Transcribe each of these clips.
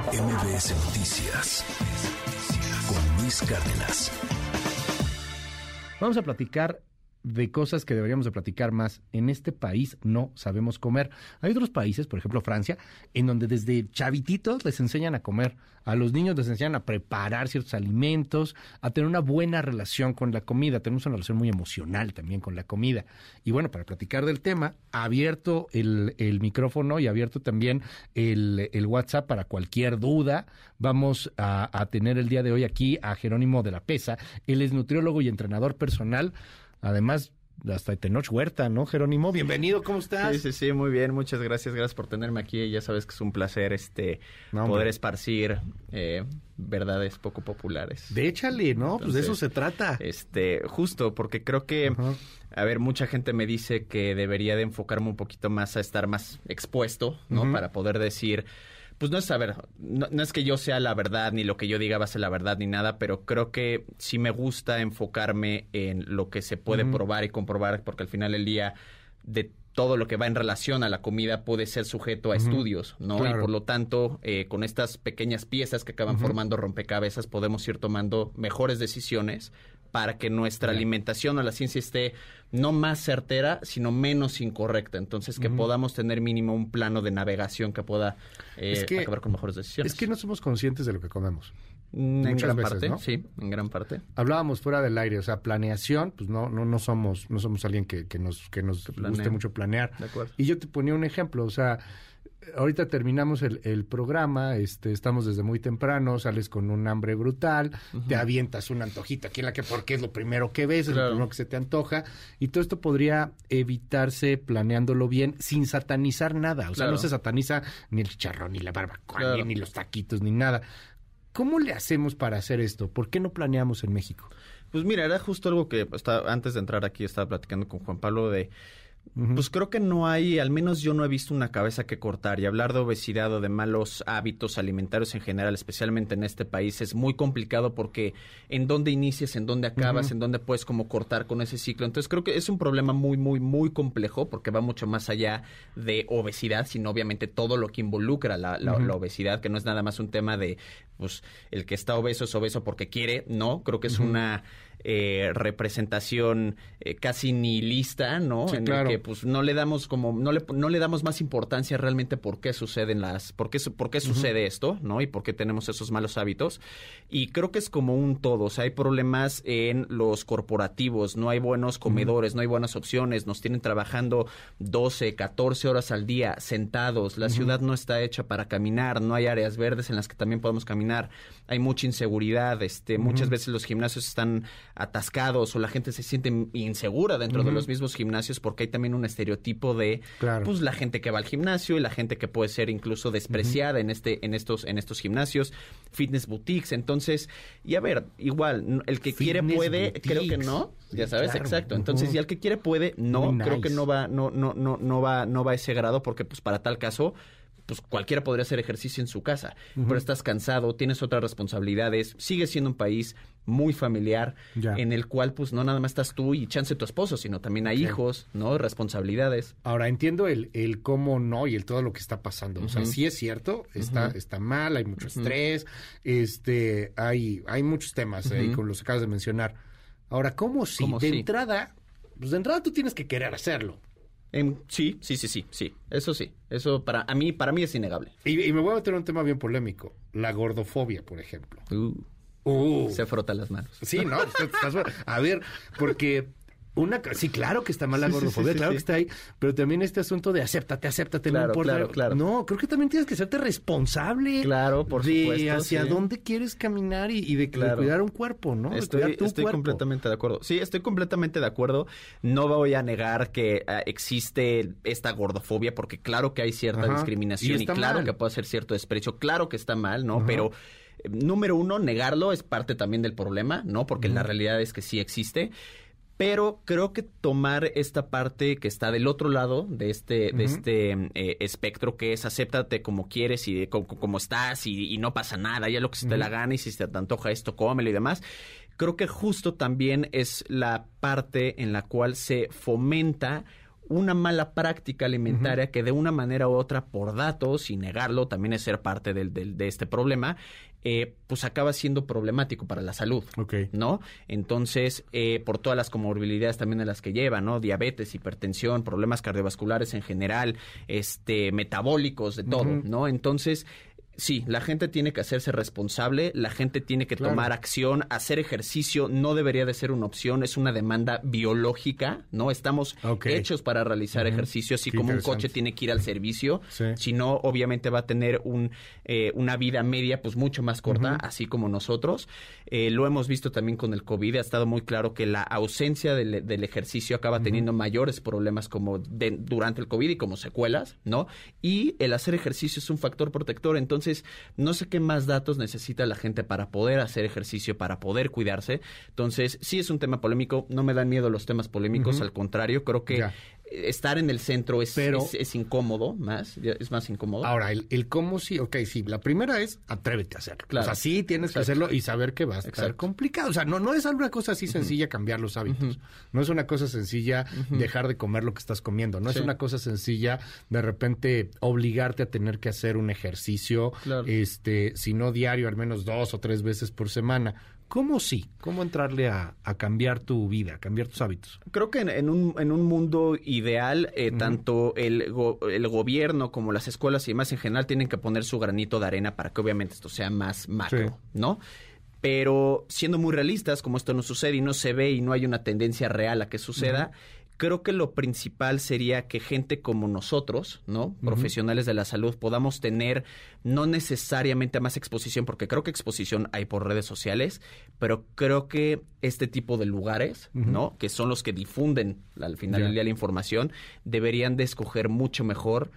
MBS Noticias con Luis Cárdenas. Vamos a platicar de cosas que deberíamos de platicar más. En este país no sabemos comer. Hay otros países, por ejemplo Francia, en donde desde chavititos les enseñan a comer. A los niños les enseñan a preparar ciertos alimentos, a tener una buena relación con la comida. Tenemos una relación muy emocional también con la comida. Y bueno, para platicar del tema, abierto el, micrófono y abierto también el, WhatsApp para cualquier duda. Vamos a, a tener el día de hoy aquí a Jerónimo de la Pesa. Él es nutriólogo y entrenador personal Además, hasta Tenoch Huerta, ¿no, Jerónimo? Bienvenido, ¿cómo estás? Sí, sí, sí, muy bien, muchas gracias, gracias por tenerme aquí. Ya sabes que es un placer este poder esparcir eh, verdades poco populares. De échale, ¿no? pues de eso se trata. Este, justo, porque creo que, a ver, mucha gente me dice que debería de enfocarme un poquito más a estar más expuesto, ¿no? Para poder decir pues no es saber, no, es que yo sea la verdad, ni lo que yo diga va a ser la verdad, ni nada, pero creo que sí me gusta enfocarme en lo que se puede probar y comprobar, porque al final del día de todo lo que va en relación a la comida puede ser sujeto a estudios, ¿no? Y por lo tanto, eh, con estas pequeñas piezas que acaban formando rompecabezas, podemos ir tomando mejores decisiones para que nuestra alimentación o la ciencia esté no más certera, sino menos incorrecta. Entonces, que podamos tener mínimo un plano de navegación que pueda eh, acabar con mejores decisiones. Es que no somos conscientes de lo que comemos. Mm, en gran parte, sí, en gran parte. Hablábamos fuera del aire, o sea, planeación, pues no, no, no somos, no somos alguien que, que nos, que nos guste mucho planear. De acuerdo. Y yo te ponía un ejemplo, o sea, ahorita terminamos el, el, programa, este, estamos desde muy temprano, sales con un hambre brutal, te avientas una antojita aquí en la que porque es lo primero que ves, es lo primero que se te antoja, y todo esto podría evitarse planeándolo bien sin satanizar nada, o sea, no se sataniza ni el chicharrón, ni la barbacoa, ni, los taquitos, ni nada. ¿Cómo le hacemos para hacer esto? ¿Por qué no planeamos en México? Pues mira, era justo algo que antes de entrar aquí estaba platicando con Juan Pablo de pues creo que no hay, al menos yo no he visto una cabeza que cortar y hablar de obesidad o de malos hábitos alimentarios en general, especialmente en este país, es muy complicado porque en dónde inicias, en dónde acabas, en dónde puedes como cortar con ese ciclo. Entonces creo que es un problema muy, muy, muy complejo porque va mucho más allá de obesidad, sino obviamente todo lo que involucra la, la obesidad, que no es nada más un tema de, pues, el que está obeso es obeso porque quiere, no, creo que es una eh, representación eh, casi nihilista, ¿no? en el que pues no le damos como no le no le damos más importancia realmente por qué suceden las por qué por qué sucede esto, ¿no? Y por qué tenemos esos malos hábitos. Y creo que es como un todo, o sea, hay problemas en los corporativos, no hay buenos comedores, no hay buenas opciones, nos tienen trabajando 12, 14 horas al día sentados, la ciudad no está hecha para caminar, no hay áreas verdes en las que también podemos caminar, hay mucha inseguridad, este, muchas veces los gimnasios están atascados o la gente se siente insegura dentro de los mismos gimnasios porque hay también un estereotipo de pues la gente que va al gimnasio y la gente que puede ser incluso despreciada en este en estos en estos gimnasios, fitness boutiques, entonces, y a ver, igual el que quiere puede, creo que no, ya sabes, exacto. Entonces, y el que quiere puede, no, creo que no va no no no no va no va a ese grado porque pues para tal caso pues cualquiera podría hacer ejercicio en su casa, pero estás cansado, tienes otras responsabilidades, sigues siendo un país muy familiar en el cual pues no nada más estás tú y chance tu esposo, sino también hay hijos, ¿no? Responsabilidades. Ahora entiendo el, el cómo no y el todo lo que está pasando. O sea, sí es cierto, está, está mal, hay mucho estrés, este, hay, hay muchos temas ahí con los que acabas de mencionar. Ahora, ¿cómo si de entrada, pues de entrada tú tienes que querer hacerlo? Sí, sí, sí, sí, sí. Eso sí. Eso para a mí, para mí es innegable. Y, me voy a meter un tema bien polémico. La gordofobia, por ejemplo. Uh, uh. Se frota las manos. Sí, no. a ver, porque una, sí, claro que está mal la gordofobia, claro que está ahí, pero también este asunto de acéptate, acéptate, no importa. Claro, claro. No, creo que también tienes que serte responsable. Claro, por de supuesto. hacia dónde quieres caminar y, de, cuidar un cuerpo, ¿no? Estoy, estoy completamente de acuerdo. Sí, estoy completamente de acuerdo. No voy a negar que ah, existe esta gordofobia, porque claro que hay cierta discriminación y, claro que puede ser cierto desprecio, claro que está mal, ¿no? Pero eh, número uno, negarlo es parte también del problema, ¿no? Porque la realidad es que sí existe pero creo que tomar esta parte que está del otro lado de este, de este eh, espectro, que es acéptate como quieres y como, estás y, no pasa nada, ya lo que se te la gana y si se te antoja esto, cómelo y demás. Creo que justo también es la parte en la cual se fomenta una mala práctica alimentaria que de una manera u otra, por datos, y negarlo, también es ser parte del, del, de este problema, eh, pues acaba siendo problemático para la salud, ¿no? Entonces, eh, por todas las comorbilidades también de las que lleva, ¿no? Diabetes, hipertensión, problemas cardiovasculares en general, este, metabólicos, de todo, ¿no? Entonces, Sí, la gente tiene que hacerse responsable, la gente tiene que tomar acción, hacer ejercicio no debería de ser una opción, es una demanda biológica, ¿no? Estamos hechos para realizar ejercicio, así como un coche tiene que ir al servicio, si no, obviamente va a tener un, eh, una vida media pues mucho más corta, así como nosotros. Eh, lo hemos visto también con el COVID, ha estado muy claro que la ausencia del, ejercicio acaba teniendo mayores problemas como durante el COVID y como secuelas, ¿no? Y el hacer ejercicio es un factor protector, entonces entonces, no sé qué más datos necesita la gente para poder hacer ejercicio, para poder cuidarse. Entonces, sí es un tema polémico, no me dan miedo los temas polémicos, al contrario, creo que estar en el centro es, es, incómodo, más, es más incómodo. Ahora, el, cómo sí, ok, sí, la primera es atrévete a hacerlo. Claro. O sea, sí tienes que hacerlo y saber que va a estar complicado. O sea, no, no es alguna cosa así sencilla cambiar los hábitos. No es una cosa sencilla dejar de comer lo que estás comiendo. No es una cosa sencilla de repente obligarte a tener que hacer un ejercicio, este, si no diario, al menos dos o tres veces por semana. ¿Cómo sí? ¿Cómo entrarle a, cambiar tu vida, a cambiar tus hábitos? Creo que en, un, en un, mundo ideal, eh, tanto el, el, gobierno como las escuelas y demás en general tienen que poner su granito de arena para que obviamente esto sea más macro, ¿no? Pero siendo muy realistas, como esto no sucede y no se ve y no hay una tendencia real a que suceda, creo que lo principal sería que gente como nosotros, ¿no? Profesionales de la salud, podamos tener no necesariamente más exposición, porque creo que exposición hay por redes sociales, pero creo que este tipo de lugares, ¿no? Que son los que difunden al final del día la información, deberían de escoger mucho mejor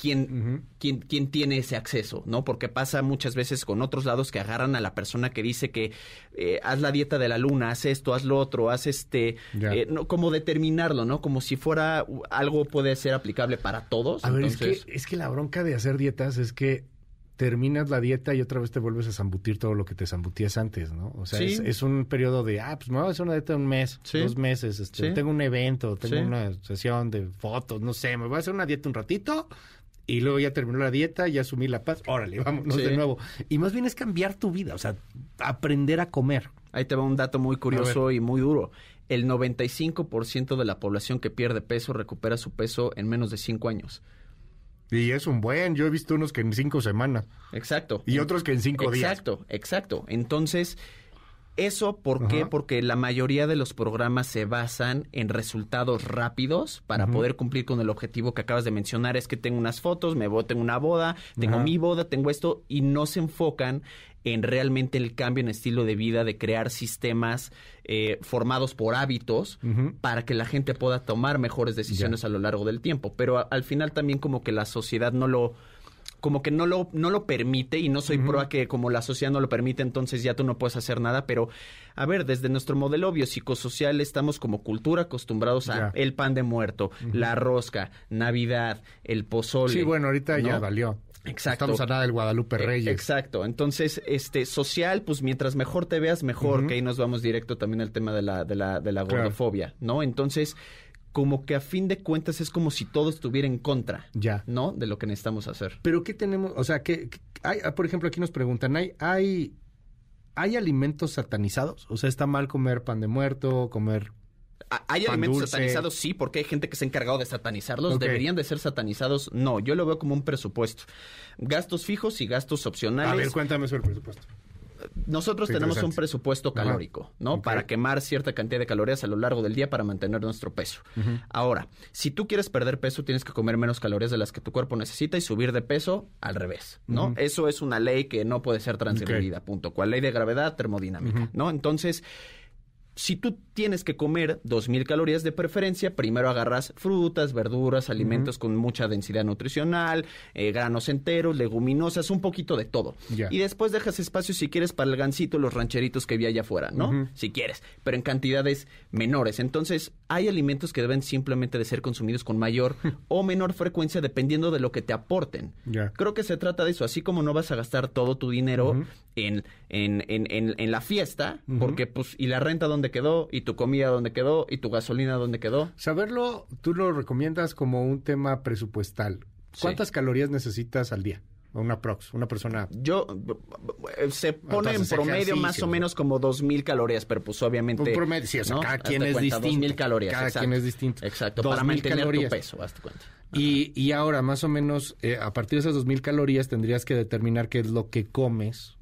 quién, quién, tiene ese acceso, ¿no? Porque pasa muchas veces con otros lados que agarran a la persona que dice que eh, haz la dieta de la luna, haz esto, haz lo otro, haz este, eh, no, como determinarlo, ¿no? Como si fuera algo puede ser aplicable para todos. A ver, es que, es que la bronca de hacer dietas es que terminas la dieta y otra vez te vuelves a zambutir todo lo que te zambutías antes, ¿no? O sea, es, un periodo de, ah, pues me voy a hacer una dieta de un mes, dos meses, este, tengo un evento, tengo una sesión de fotos, no sé, me voy a hacer una dieta un ratito, y luego ya terminó la dieta, ya asumí la paz, órale, vámonos de nuevo. Y más bien es cambiar tu vida, o sea, aprender a comer. Ahí te va un dato muy curioso y muy duro. El 95% de la población que pierde peso recupera su peso en menos de 5 años. Y es un buen, yo he visto unos que en 5 semanas. Exacto. Y otros que en 5 días. Exacto, exacto. Entonces, eso, ¿por qué? Porque la mayoría de los programas se basan en resultados rápidos para poder cumplir con el objetivo que acabas de mencionar. Es que tengo unas fotos, me tengo una boda, tengo mi boda, tengo esto, y no se enfocan en realmente el cambio en estilo de vida, de crear sistemas eh, formados por hábitos para que la gente pueda tomar mejores decisiones a lo largo del tiempo. Pero al final también como que la sociedad no lo como que no lo, no lo permite y no soy pro a que como la sociedad no lo permite, entonces ya tú no puedes hacer nada, pero a ver, desde nuestro modelo biopsicosocial estamos como cultura acostumbrados a el pan de muerto, la rosca, Navidad, el pozole. Sí, bueno, ahorita ya valió. Exacto. Estamos a nada del Guadalupe e, Reyes. Exacto. Entonces, este, social, pues mientras mejor te veas, mejor, que ahí nos vamos directo también al tema de la, de la, de la gordofobia, ¿no? Entonces, como que a fin de cuentas es como si todo estuviera en contra, ya, ¿no? De lo que necesitamos hacer. Pero qué tenemos, o sea, que hay, ah, por ejemplo, aquí nos preguntan, hay, hay, hay alimentos satanizados, o sea, está mal comer pan de muerto, comer hay alimentos satanizados, sí, porque hay gente que se ha encargado de satanizarlos. ¿Deberían de ser satanizados? No, yo lo veo como un presupuesto. Gastos fijos y gastos opcionales. A ver, cuéntame sobre el presupuesto nosotros tenemos un presupuesto calórico, ¿no? Para quemar cierta cantidad de calorías a lo largo del día para mantener nuestro peso. Ahora, si tú quieres perder peso, tienes que comer menos calorías de las que tu cuerpo necesita y subir de peso al revés, ¿no? Eso es una ley que no puede ser transgredida, punto. ¿Cuál ley de gravedad termodinámica, ¿no? Entonces, si tú tienes que comer 2.000 calorías de preferencia, primero agarras frutas, verduras, alimentos con mucha densidad nutricional, eh, granos enteros, leguminosas, un poquito de todo. Y después dejas espacio si quieres para el gansito, los rancheritos que vi allá afuera, ¿no? Si quieres, pero en cantidades menores. Entonces, hay alimentos que deben simplemente de ser consumidos con mayor o menor frecuencia dependiendo de lo que te aporten. Creo que se trata de eso, así como no vas a gastar todo tu dinero en, en, en, en, la fiesta, porque pues, y la renta, ¿dónde dónde quedó, y tu comida dónde quedó, y tu gasolina dónde quedó. Saberlo, tú lo recomiendas como un tema presupuestal. ¿Cuántas calorías necesitas al día? Una prox, una persona. Yo se pone en promedio más o menos como dos mil calorías, pero pues obviamente. Un promedio, sí, o sea, cada quien es distinto. Dos mil calorías. Cada quien es distinto. Exacto. para mantener tu peso, hazte cuenta. Y, y ahora, más o menos, eh, a partir de esas dos mil calorías tendrías que determinar qué es lo que comes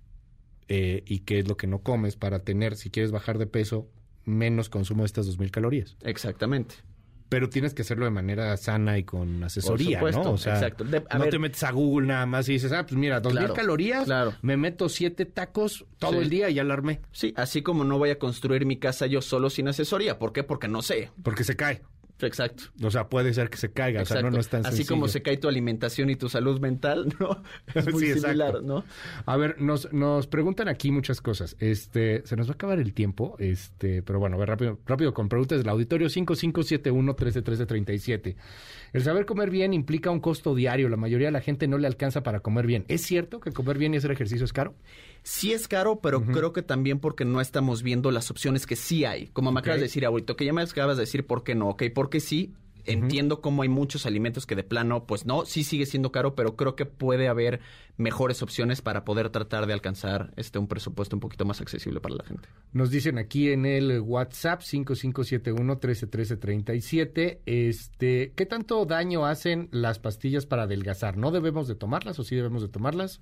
eh, y qué es lo que no comes para tener, si quieres bajar de peso, menos consumo de estas dos mil calorías. Exactamente pero tienes que hacerlo de manera sana y con asesoría, ¿no? O sea, exacto. no te metes a Google nada más y dices, ah, pues mira, dos mil calorías, claro. me meto siete tacos todo el día y ya alarmé. Sí, así como no voy a construir mi casa yo solo sin asesoría. ¿Por qué? Porque no sé. Porque se cae. Exacto. O sea, puede ser que se caiga, o sea, no, no es tan Así como se cae tu alimentación y tu salud mental, ¿no? Es muy similar, ¿no? A ver, nos, nos preguntan aquí muchas cosas. Este, se nos va a acabar el tiempo, este, pero bueno, a ver, rápido, rápido con preguntas del auditorio 5571 131337. El saber comer bien implica un costo diario. La mayoría de la gente no le alcanza para comer bien. ¿Es cierto que comer bien y hacer ejercicio es caro? Sí es caro, pero creo que también porque no estamos viendo las opciones que sí hay. Como me acabas de decir ahorita, que ya me acabas de decir por qué no, ok, porque sí, entiendo cómo hay muchos alimentos que de plano, pues no, sí sigue siendo caro, pero creo que puede haber mejores opciones para poder tratar de alcanzar este un presupuesto un poquito más accesible para la gente. Nos dicen aquí en el WhatsApp 5571 131337, este, ¿qué tanto daño hacen las pastillas para adelgazar? ¿No debemos de tomarlas o sí debemos de tomarlas?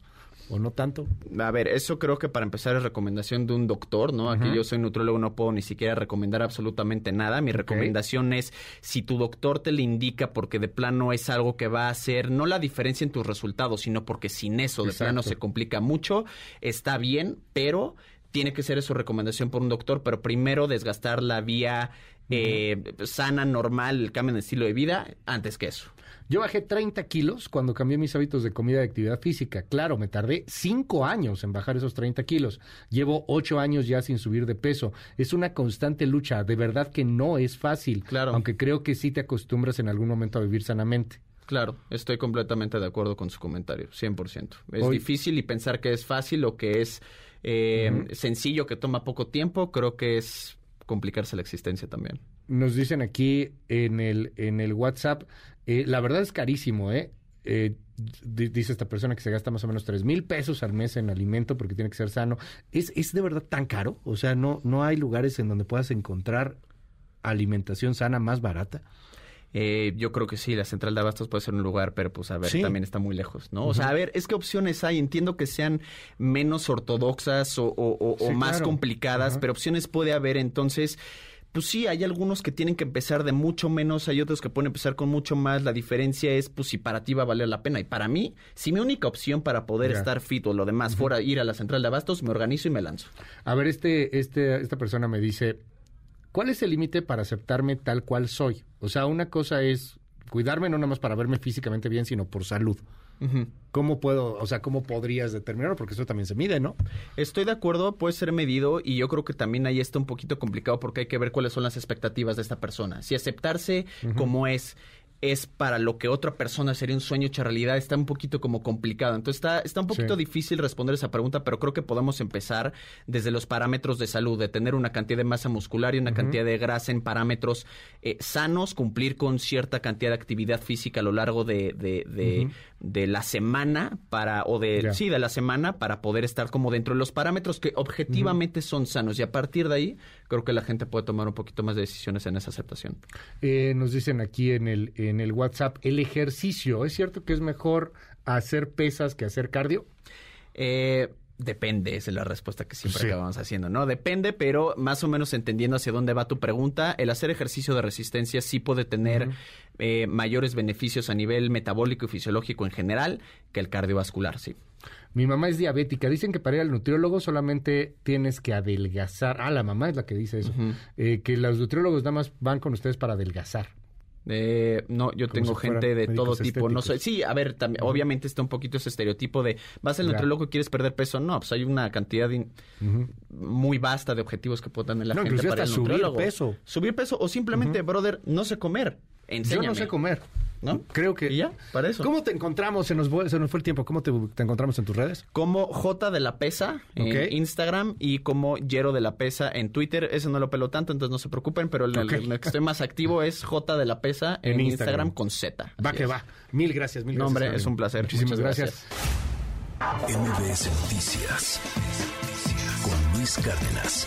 ¿O no tanto? A ver, eso creo que para empezar es recomendación de un doctor, ¿no? Aquí yo soy nutrólogo, no puedo ni siquiera recomendar absolutamente nada. Mi recomendación es si tu doctor te le indica porque de plano es algo que va a hacer no la diferencia en tus resultados, sino porque sin eso de plano se complica mucho, está bien, pero tiene que ser eso recomendación por un doctor, pero primero desgastar la vía eh, sana, normal, el cambio de estilo de vida, antes que eso. Yo bajé 30 kilos cuando cambié mis hábitos de comida y actividad física. Claro, me tardé 5 años en bajar esos 30 kilos. Llevo 8 años ya sin subir de peso. Es una constante lucha. De verdad que no es fácil. Claro. Aunque creo que sí te acostumbras en algún momento a vivir sanamente. Claro, estoy completamente de acuerdo con su comentario, 100%. Es difícil y pensar que es fácil o que es eh, sencillo, que toma poco tiempo, creo que es complicarse la existencia también. Nos dicen aquí en el, en el WhatsApp, eh, la verdad es carísimo, ¿eh? eh dice esta persona que se gasta más o menos tres mil pesos al mes en alimento porque tiene que ser sano. ¿Es, ¿Es de verdad tan caro? O sea, ¿no, ¿no hay lugares en donde puedas encontrar alimentación sana más barata? Eh, yo creo que sí, la central de abastos puede ser un lugar, pero pues a ver, también está muy lejos, ¿no? O sea, a ver, es que opciones hay. Entiendo que sean menos ortodoxas o, más complicadas, pero opciones puede haber. Entonces, pues sí, hay algunos que tienen que empezar de mucho menos, hay otros que pueden empezar con mucho más. La diferencia es, pues, si para ti va a valer la pena. Y para mí, si mi única opción para poder estar fit o lo demás fuera ir a la central de abastos, me organizo y me lanzo. A ver, este, este, esta persona me dice, ¿cuál es el límite para aceptarme tal cual soy? O sea, una cosa es cuidarme no nada más para verme físicamente bien, sino por salud. ¿Cómo puedo, o sea, cómo podrías determinarlo? Porque eso también se mide, ¿no? Estoy de acuerdo, puede ser medido y yo creo que también ahí está un poquito complicado porque hay que ver cuáles son las expectativas de esta persona. Si aceptarse como es es para lo que otra persona sería un sueño hecho realidad, está un poquito como complicado. Entonces está, está un poquito difícil responder esa pregunta, pero creo que podemos empezar desde los parámetros de salud, de tener una cantidad de masa muscular y una cantidad de grasa en parámetros eh, sanos, cumplir con cierta cantidad de actividad física a lo largo de, de, de, la semana para, o de, sí, de la semana para poder estar como dentro de los parámetros que objetivamente son sanos. Y a partir de ahí, creo que la gente puede tomar un poquito más de decisiones en esa aceptación. Eh, nos dicen aquí en el en el WhatsApp, el ejercicio, ¿es cierto que es mejor hacer pesas que hacer cardio? Eh, depende, esa es la respuesta que siempre acabamos haciendo, ¿no? Depende, pero más o menos entendiendo hacia dónde va tu pregunta, el hacer ejercicio de resistencia sí puede tener eh, mayores beneficios a nivel metabólico y fisiológico en general que el cardiovascular, sí. Mi mamá es diabética. Dicen que para ir al nutriólogo solamente tienes que adelgazar. Ah, la mamá es la que dice eso. Eh, que los nutriólogos nada más van con ustedes para adelgazar. Eh, no, yo tengo gente de todo tipo. No sé. Sí, a ver, también, obviamente está un poquito ese estereotipo de vas al nutriólogo y quieres perder peso. No, pues hay una cantidad muy vasta de objetivos que puede tener la gente para el nutriólogo. Subir peso. Subir peso o simplemente, brother, no sé comer. Enséñame. Yo no sé comer. ¿No? Creo que. ¿Y ya? Para eso. ¿Cómo te encontramos? Se nos, fue, se nos fue el tiempo. ¿Cómo te, te encontramos en tus redes? Como J de la Pesa en. Instagram y como Yero de la Pesa en Twitter. Ese no lo pelo tanto, entonces no se preocupen, pero el, que estoy más activo es J de la Pesa en, En Instagram. Instagram. con Z. Va que es. va. Mil gracias, mil No, gracias. hombre, Javi. es un placer. Muchísimas gracias. gracias. MBS Noticias con Luis Cárdenas.